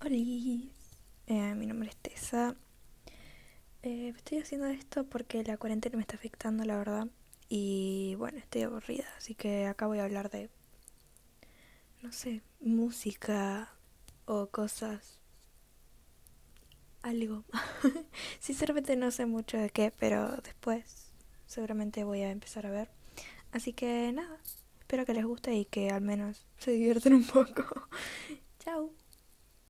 Hola, eh, mi nombre es Tessa. Eh, estoy haciendo esto porque la cuarentena me está afectando, la verdad. Y bueno, estoy aburrida, así que acá voy a hablar de, no sé, música o cosas. Algo. Sinceramente no sé mucho de qué, pero después seguramente voy a empezar a ver. Así que nada, espero que les guste y que al menos se diviertan un poco.